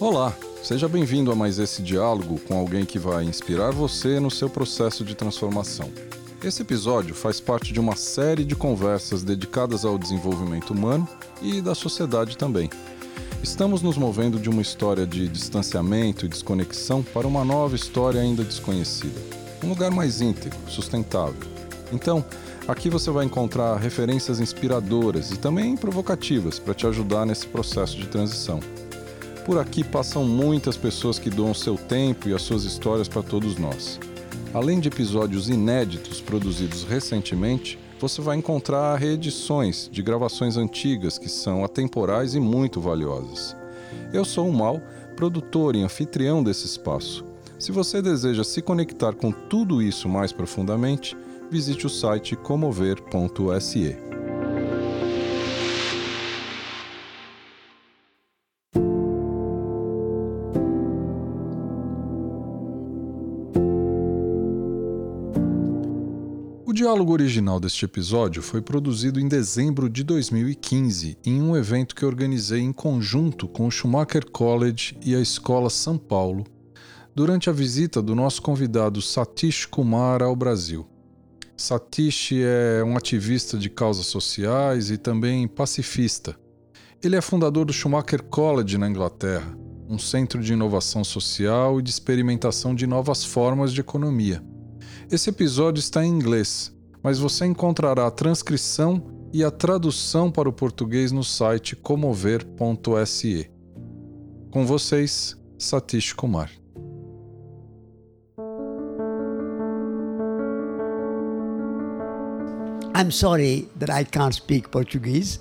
Olá, seja bem-vindo a mais esse diálogo com alguém que vai inspirar você no seu processo de transformação. Esse episódio faz parte de uma série de conversas dedicadas ao desenvolvimento humano e da sociedade também. Estamos nos movendo de uma história de distanciamento e desconexão para uma nova história ainda desconhecida. Um lugar mais íntegro, sustentável. Então, aqui você vai encontrar referências inspiradoras e também provocativas para te ajudar nesse processo de transição. Por aqui passam muitas pessoas que doam seu tempo e as suas histórias para todos nós. Além de episódios inéditos produzidos recentemente, você vai encontrar reedições de gravações antigas que são atemporais e muito valiosas. Eu sou o Mal, produtor e anfitrião desse espaço. Se você deseja se conectar com tudo isso mais profundamente, visite o site comover.se. diálogo original deste episódio foi produzido em dezembro de 2015 em um evento que organizei em conjunto com o Schumacher College e a Escola São Paulo, durante a visita do nosso convidado Satish Kumar ao Brasil. Satish é um ativista de causas sociais e também pacifista. Ele é fundador do Schumacher College na Inglaterra, um centro de inovação social e de experimentação de novas formas de economia. Esse episódio está em inglês, mas você encontrará a transcrição e a tradução para o português no site comover.se. Com vocês, Satish Kumar. I'm sorry that I can't speak Portuguese,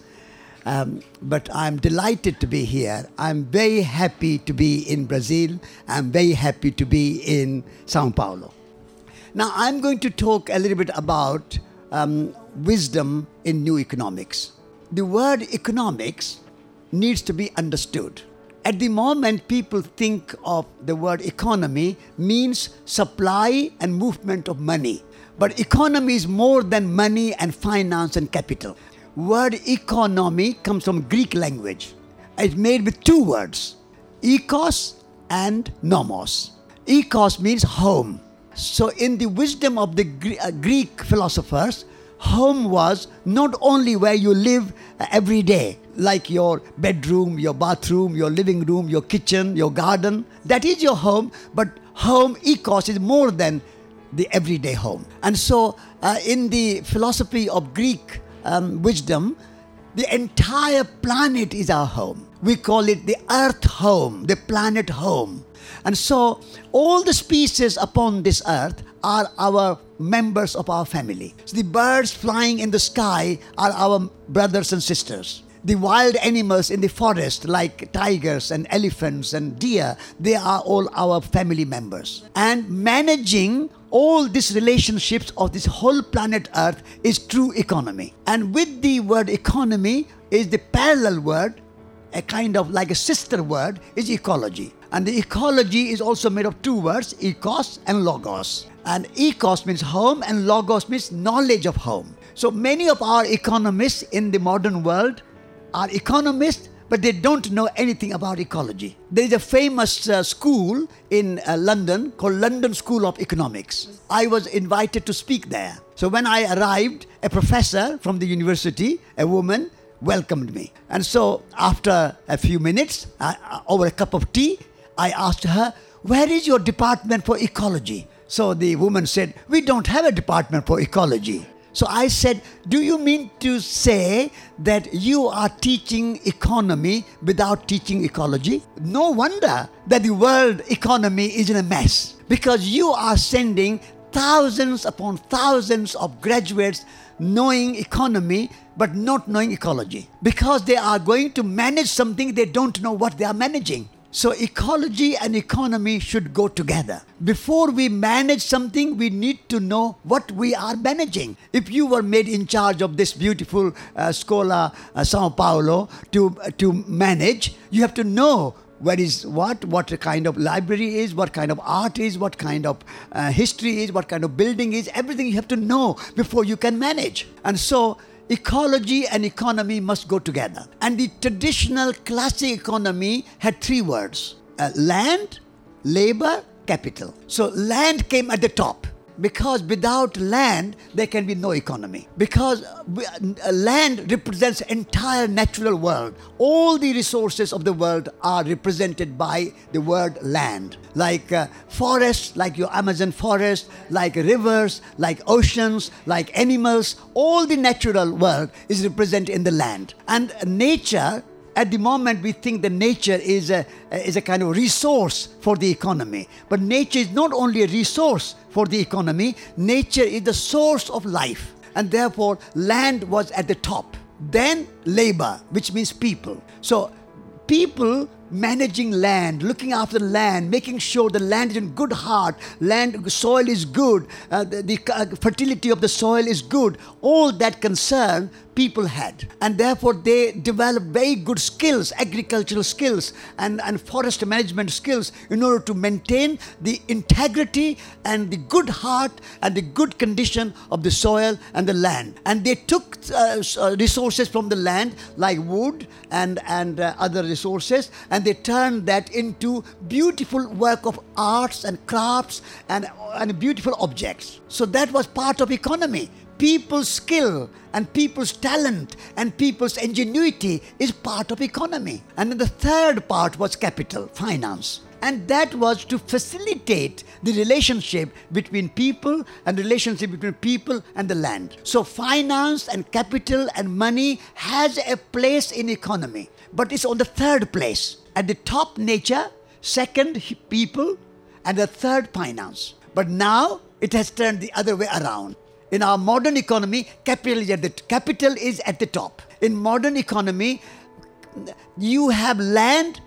um, but I'm delighted to be here. I'm very happy to be in Brazil. I'm very happy to be in Sao Paulo. Now, I'm going to talk a little bit about um, wisdom in new economics. The word economics needs to be understood. At the moment, people think of the word economy means supply and movement of money. But economy is more than money and finance and capital. Word economy comes from Greek language. It's made with two words, ekos and nomos. Ekos means home. So in the wisdom of the uh, Greek philosophers, home was not only where you live uh, every day, like your bedroom, your bathroom, your living room, your kitchen, your garden. That is your home, but home, ekos, is more than the everyday home. And so, uh, in the philosophy of Greek um, wisdom, the entire planet is our home. We call it the earth home, the planet home. And so, all the species upon this earth are our members of our family. So the birds flying in the sky are our brothers and sisters. The wild animals in the forest like tigers and elephants and deer they are all our family members. And managing all these relationships of this whole planet earth is true economy. And with the word economy is the parallel word a kind of like a sister word is ecology and the ecology is also made of two words ecos and logos and ecos means home and logos means knowledge of home so many of our economists in the modern world are economists, but they don't know anything about ecology. There is a famous uh, school in uh, London called London School of Economics. I was invited to speak there. So when I arrived, a professor from the university, a woman, welcomed me. And so after a few minutes, uh, over a cup of tea, I asked her, Where is your department for ecology? So the woman said, We don't have a department for ecology. So I said, Do you mean to say that you are teaching economy without teaching ecology? No wonder that the world economy is in a mess because you are sending thousands upon thousands of graduates knowing economy but not knowing ecology because they are going to manage something they don't know what they are managing. So, ecology and economy should go together. Before we manage something, we need to know what we are managing. If you were made in charge of this beautiful uh, Scola uh, Sao Paulo to, uh, to manage, you have to know where is what, what kind of library is, what kind of art is, what kind of uh, history is, what kind of building is, everything you have to know before you can manage. And so, ecology and economy must go together. And the traditional classic economy had three words uh, land, labor, capital. So land came at the top because without land there can be no economy. Because uh, uh, land represents entire natural world. All the resources of the world are represented by the word land. Like uh, forests like your amazon forest like rivers like oceans like animals all the natural world is represented in the land. And nature at the moment, we think that nature is a, is a kind of resource for the economy. But nature is not only a resource for the economy, nature is the source of life. And therefore, land was at the top. Then, labor, which means people. So, people managing land, looking after the land, making sure the land is in good heart, land soil is good, uh, the, the uh, fertility of the soil is good. All that concern people had, and therefore they developed very good skills, agricultural skills, and, and forest management skills in order to maintain the integrity and the good heart and the good condition of the soil and the land. And they took uh, uh, resources from the land like wood and and uh, other resources, and they turned that into beautiful work of arts and crafts and and beautiful objects. So that was part of economy. People's skill and people's talent and people's ingenuity is part of economy. And then the third part was capital, finance. And that was to facilitate the relationship between people and relationship between people and the land. So finance and capital and money has a place in economy, but it's on the third place. At the top nature, second people, and the third finance. But now it has turned the other way around. In our modern economy, capital is at the capital is at the top. In modern economy, you have land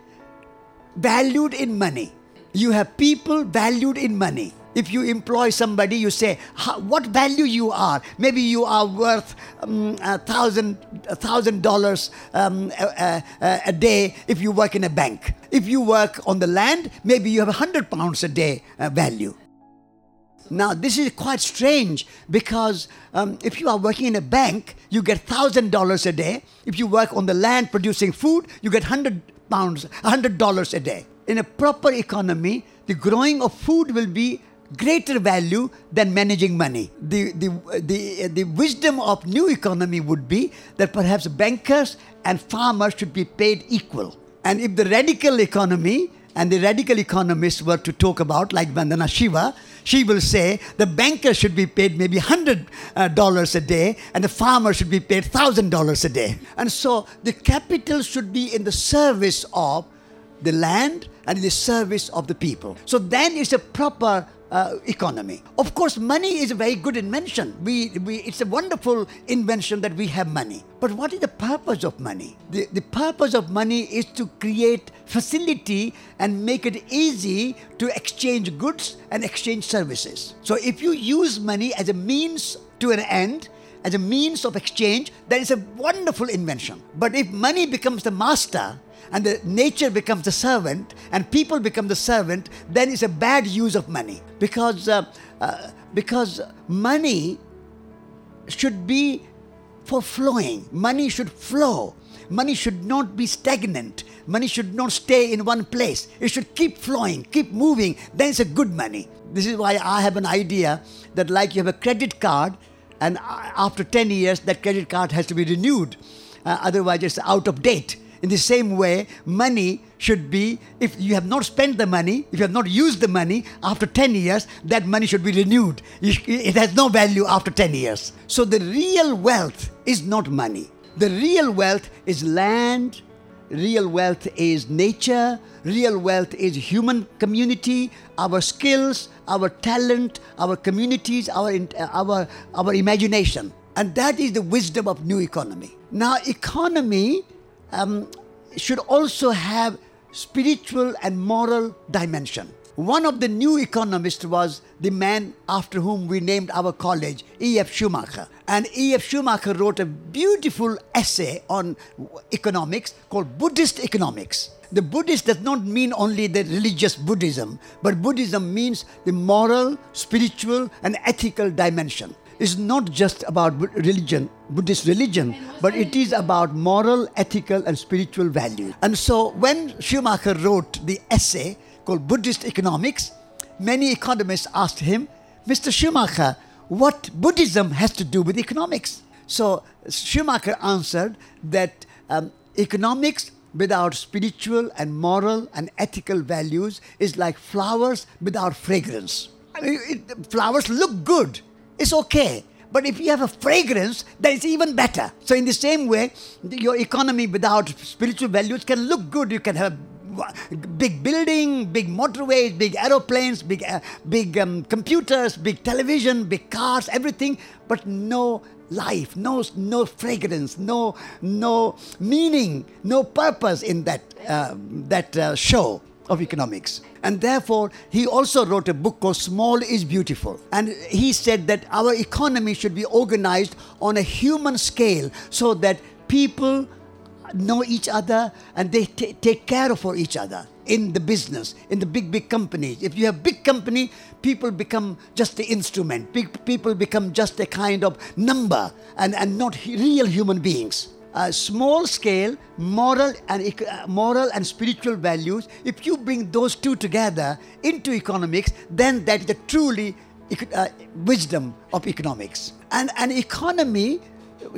valued in money. You have people valued in money. If you employ somebody, you say "How- what value you are. Maybe you are worth um, a thousand a thousand dollars um, a, a, a day if you work in a bank. If you work on the land, maybe you have a hundred pounds a day uh, value. Now, this is quite strange because um, if you are working in a bank, you get thousand dollars a day. If you work on the land producing food, you get hundred pounds, hundred dollars a day. In a proper economy, the growing of food will be greater value than managing money. The, the, the, the wisdom of new economy would be that perhaps bankers and farmers should be paid equal. And if the radical economy and the radical economists were to talk about, like Vandana Shiva, she will say the banker should be paid maybe hundred uh, dollars a day, and the farmer should be paid thousand dollars a day. And so the capital should be in the service of the land and in the service of the people. So then it's a proper uh, economy. Of course, money is a very good invention. We, we, it's a wonderful invention that we have money. But what is the purpose of money? The, the purpose of money is to create facility and make it easy to exchange goods and exchange services. So if you use money as a means to an end, as a means of exchange, that is a wonderful invention. But if money becomes the master, and the nature becomes the servant and people become the servant then it's a bad use of money. Because uh, uh, because money should be for flowing money should flow. Money should not be stagnant. Money should not stay in one place. It should keep flowing keep moving. Then it's a good money. This is why i have an idea that like you have a credit card and uh, after 10 years that credit card has to be renewed. Uh, otherwise it's out of date in the same way, money should be, if you have not spent the money, if you have not used the money, after 10 years, that money should be renewed. It has no value after 10 years. So the real wealth is not money. The real wealth is land, real wealth is nature, real wealth is human community, our skills, our talent, our communities, our, uh, our, our imagination. And that is the wisdom of new economy. Now, economy um, should also have spiritual and moral dimension. One of the new economists was the man after whom we named our college, E.F. Schumacher. And E.F. Schumacher wrote a beautiful essay on economics called Buddhist economics. The Buddhist does not mean only the religious Buddhism, but Buddhism means the moral, spiritual, and ethical dimension. Is not just about religion, Buddhist religion, but it is about moral, ethical, and spiritual value. And so when Schumacher wrote the essay called Buddhist Economics, many economists asked him, Mr. Schumacher, what Buddhism has to do with economics? So Schumacher answered that um, economics without spiritual and moral and ethical values is like flowers without fragrance. I mean, it, flowers look good, it's okay. But if you have a fragrance, then it's even better. So, in the same way, your economy without spiritual values can look good. You can have big building, big motorways, big aeroplanes, big uh, big um, computers, big television, big cars, everything, but no life, no no fragrance, no no meaning, no purpose in that uh, that uh, show of economics. And therefore, he also wrote a book called Small is Beautiful. And he said that our economy should be organized on a human scale so that people know each other and they t- take care of for each other in the business in the big big companies if you have big company people become just the instrument big people become just a kind of number and, and not real human beings uh, small scale moral and uh, moral and spiritual values. If you bring those two together into economics then that is the truly uh, wisdom of economics. And an economy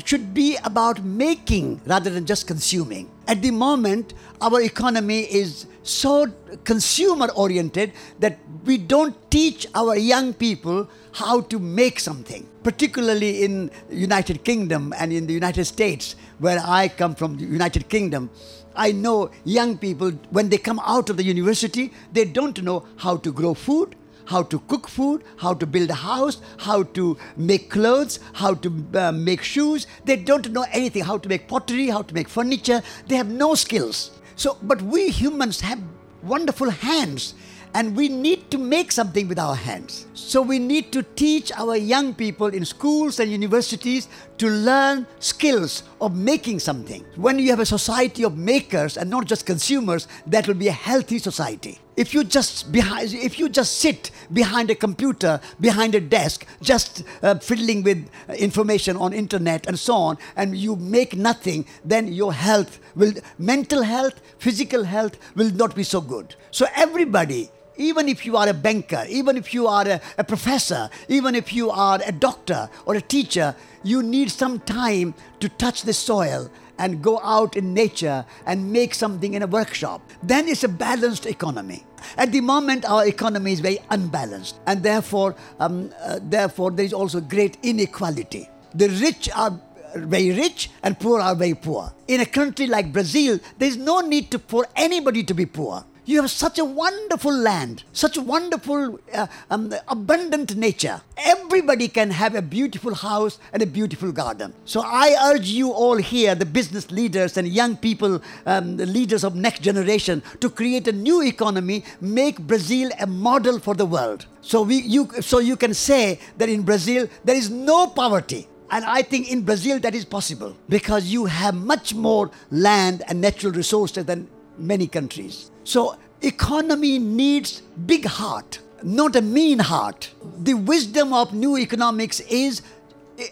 should be about making rather than just consuming. At the moment, our economy is so consumer oriented that we don't teach our young people how to make something particularly in united kingdom and in the united states where i come from the united kingdom i know young people when they come out of the university they don't know how to grow food how to cook food, how to build a house, how to make clothes, how to uh, make shoes. They don't know anything, how to make pottery, how to make furniture. They have no skills. So, but we humans have wonderful hands and we need to make something with our hands. So we need to teach our young people in schools and universities to learn skills of making something. When you have a society of makers and not just consumers, that will be a healthy society. If you just behind, if you just sit behind a computer, behind a desk, just uh, fiddling with information on internet and so on, and you make nothing, then your health will, mental health, physical health will not be so good. So everybody even if you are a banker, even if you are a, a, professor, even if you are a doctor or a teacher, you need some time to touch the soil and go out in nature and make something in a workshop. Then it's a balanced economy. At the moment, our economy is very unbalanced, and therefore, um, uh, therefore, there is also great inequality. The rich are very rich and poor are very poor. In a country like Brazil, there is no need to, for anybody to be poor. You have such a wonderful land, such wonderful, uh, um, abundant nature. Everybody can have a beautiful house and a beautiful garden. So I urge you all here, the business leaders and young people, um, the leaders of next generation, to create a new economy, make Brazil a model for the world. So we, you, so you can say that in Brazil there is no poverty. And I think in Brazil that is possible because you have much more land and natural resources than many countries. So economy needs big heart, not a mean heart. The wisdom of new economics is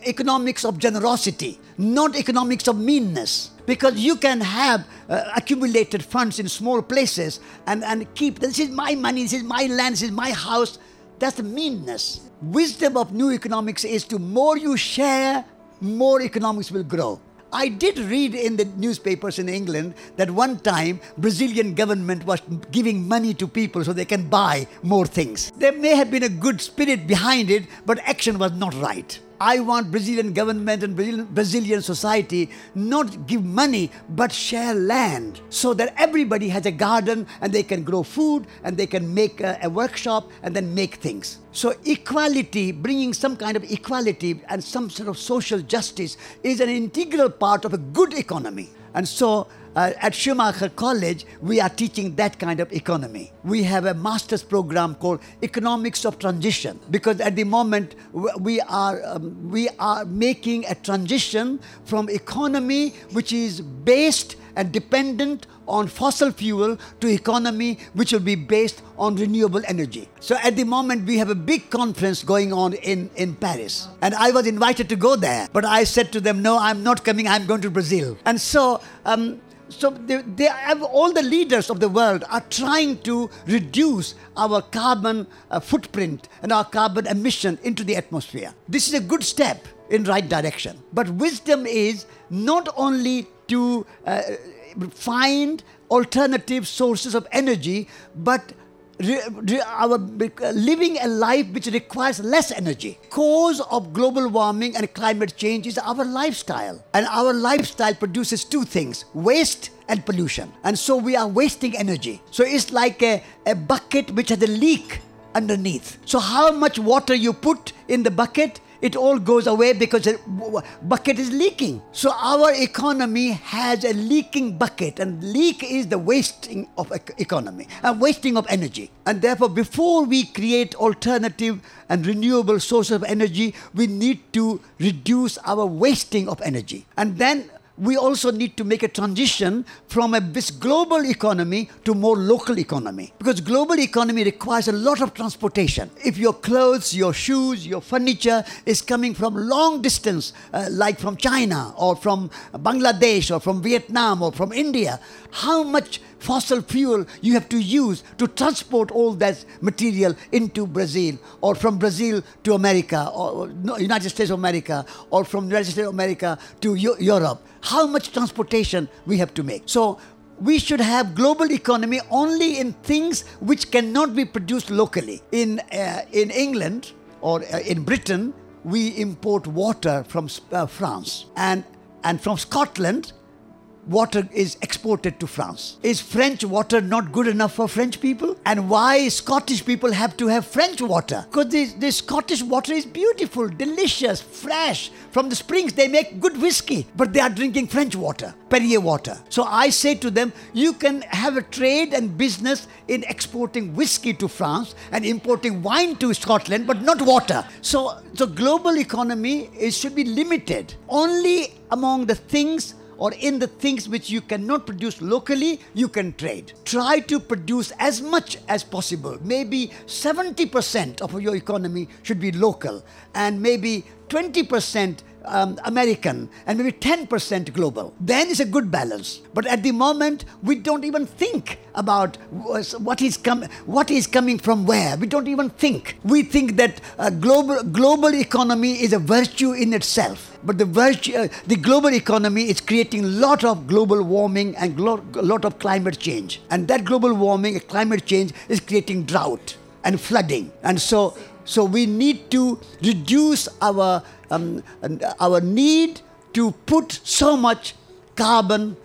economics of generosity, not economics of meanness. Because you can have uh, accumulated funds in small places and, and keep, this is my money, this is my land, this is my house. That's meanness. Wisdom of new economics is to more you share, more economics will grow. I did read in the newspapers in England that one time Brazilian government was giving money to people so they can buy more things. There may have been a good spirit behind it, but action was not right. I want Brazilian government and Brazilian society not give money but share land so that everybody has a garden and they can grow food and they can make a, a workshop and then make things. So equality, bringing some kind of equality and some sort of social justice is an integral part of a good economy. And so uh, at Schumacher College, we are teaching that kind of economy. We have a master's program called Economics of Transition because at the moment we are um, we are making a transition from economy which is based and dependent on fossil fuel to economy which will be based on renewable energy. So at the moment we have a big conference going on in, in Paris. And I was invited to go there. But I said to them, no, I'm not coming, I'm going to Brazil. And so um, so they, they have all the leaders of the world are trying to reduce our carbon uh, footprint and our carbon emission into the atmosphere. This is a good step in right direction. But wisdom is not only to uh, find alternative sources of energy, but our living a life which requires less energy. Cause of global warming and climate change is our lifestyle, and our lifestyle produces two things: waste and pollution. And so we are wasting energy. So it's like a, a bucket which has a leak underneath. So how much water you put in the bucket it all goes away because the bucket is leaking. So our economy has a leaking bucket, and leak is the wasting of economy and wasting of energy. And therefore, before we create alternative and renewable sources of energy, we need to reduce our wasting of energy. And then we also need to make a transition from a this global economy to more local economy. Because global economy requires a lot of transportation. If your clothes your shoes your furniture is coming from long distance uh, like from china or from bangladesh or from vietnam or from india how much fossil fuel you have to use to transport all that material into Brazil or from Brazil to America or United States of America or from United States of America to Europe. How much transportation we have to make. So we should have global economy only in things which cannot be produced locally. In, uh, in England or uh, in Britain, we import water from uh, France and, and from Scotland water is exported to France. Is French water not good enough for French people? And why Scottish people have to have French water? Because the, Scottish water is beautiful, delicious, fresh. From the springs, they make good whiskey, but they are drinking French water, Perrier water. So I say to them, you can have a trade and business in exporting whiskey to France and importing wine to Scotland, but not water. So the global economy should be limited only among the things or in the things which you cannot produce locally, you can trade. Try to produce as much as possible. Maybe 70% of your economy should be local, and maybe 20% um, American and maybe 10% global. Then it's a good balance. But at the moment, we don't even think about what is, com- what is coming from where. We don't even think. We think that a global, global economy is a virtue in itself. But the, virtue, uh, the global economy is creating a lot of global warming and a glo- lot of climate change. And that global warming and climate change is creating drought and flooding. And so, so we need to reduce our um, our need to put so much carbon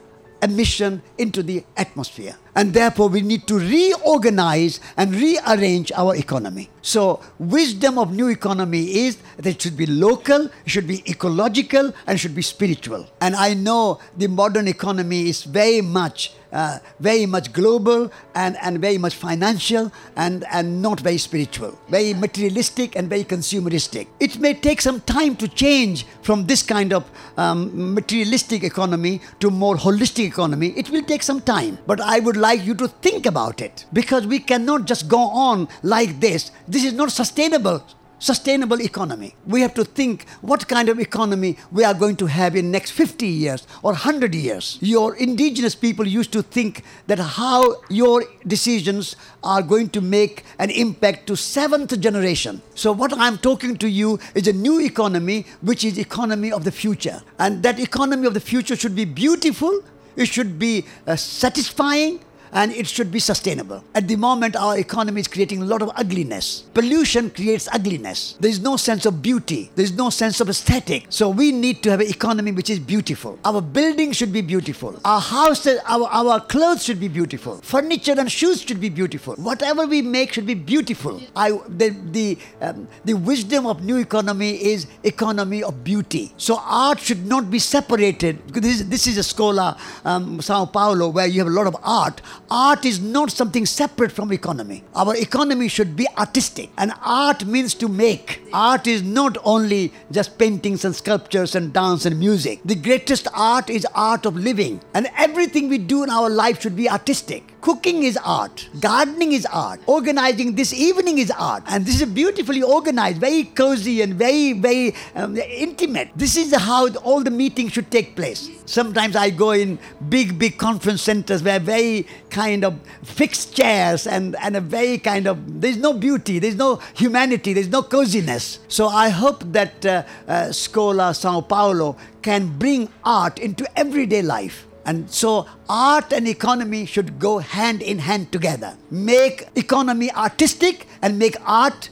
emission into the atmosphere. And therefore, we need to reorganize and rearrange our economy. So, wisdom of new economy is that it should be local, it should be ecological, and should be spiritual. And I know the modern economy is very much uh, very much global and, and very much financial and, and not very spiritual, very materialistic and very consumeristic. It may take some time to change from this kind of um, materialistic economy to more holistic economy. It will take some time, but I would like you to think about it because we cannot just go on like this. This is not sustainable sustainable economy. We have to think what kind of economy we are going to have in next 50 years or 100 years. Your indigenous people used to think that how your decisions are going to make an impact to seventh generation. So what I'm talking to you is a new economy which is economy of the future. And that economy of the future should be beautiful, it should be uh, satisfying and it should be sustainable. At the moment, our economy is creating a lot of ugliness. Pollution creates ugliness. There is no sense of beauty. There is no sense of aesthetic. So we need to have an economy which is beautiful. Our buildings should be beautiful. Our houses, our, our clothes should be beautiful. Furniture and shoes should be beautiful. Whatever we make should be beautiful. I, the, the, um, the wisdom of new economy is economy of beauty. So art should not be separated. This, is- this is a scholar, um, Sao Paulo, where you have a lot of art. Art is not something separate from economy. Our economy should be artistic. And art means to make. Art is not only just paintings and sculptures and dance and music. The greatest art is art of living. And everything we do in our life should be artistic. Cooking is art. Gardening is art. Organizing this evening is art. And this is beautifully organized, very cozy and very, very um, intimate. This is how all the meetings should take place. Sometimes I go in big, big conference centers where very kind of fixed chairs and, and a very kind of, there's no beauty, there's no humanity, there's no coziness. So I hope that uh, uh, Scola Sao Paulo can bring art into everyday life. And so art and economy should go hand in hand together. Make economy artistic and make art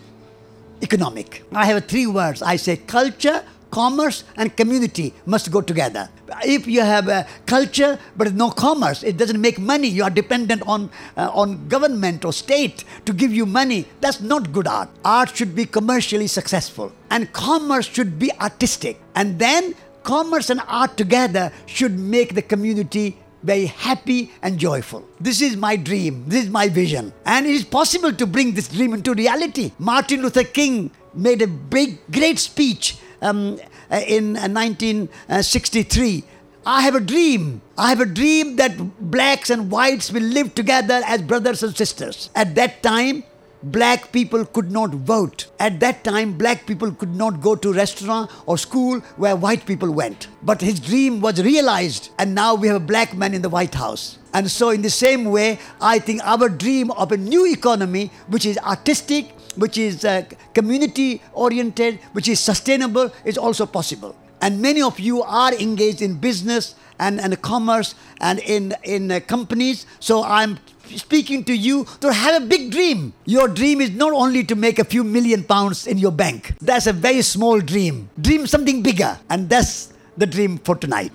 economic. I have three words. I say culture, commerce, and community must go together. If you have a culture but no commerce, it doesn't make money. You are dependent on uh, on government or state to give you money. That's not good art. Art should be commercially successful, and commerce should be artistic. And then commerce and art together should make the community very happy and joyful. This is my dream. This is my vision. And it is possible to bring this dream into reality. Martin Luther King made a big, great speech um, uh, in uh, 1963. I have a dream. I have a dream that blacks and whites will live together as brothers and sisters. At that time, black people could not vote. At that time, black people could not go to restaurant or school where white people went. But his dream was realized, and now we have a black man in the White House. And so, in the same way, I think our dream of a new economy, which is artistic, which is uh, community oriented, which is sustainable, is also possible. And many of you are engaged in business and, and commerce and in, in uh, companies. So I'm speaking to you to have a big dream. Your dream is not only to make a few million pounds in your bank, that's a very small dream. Dream something bigger. And that's the dream for tonight.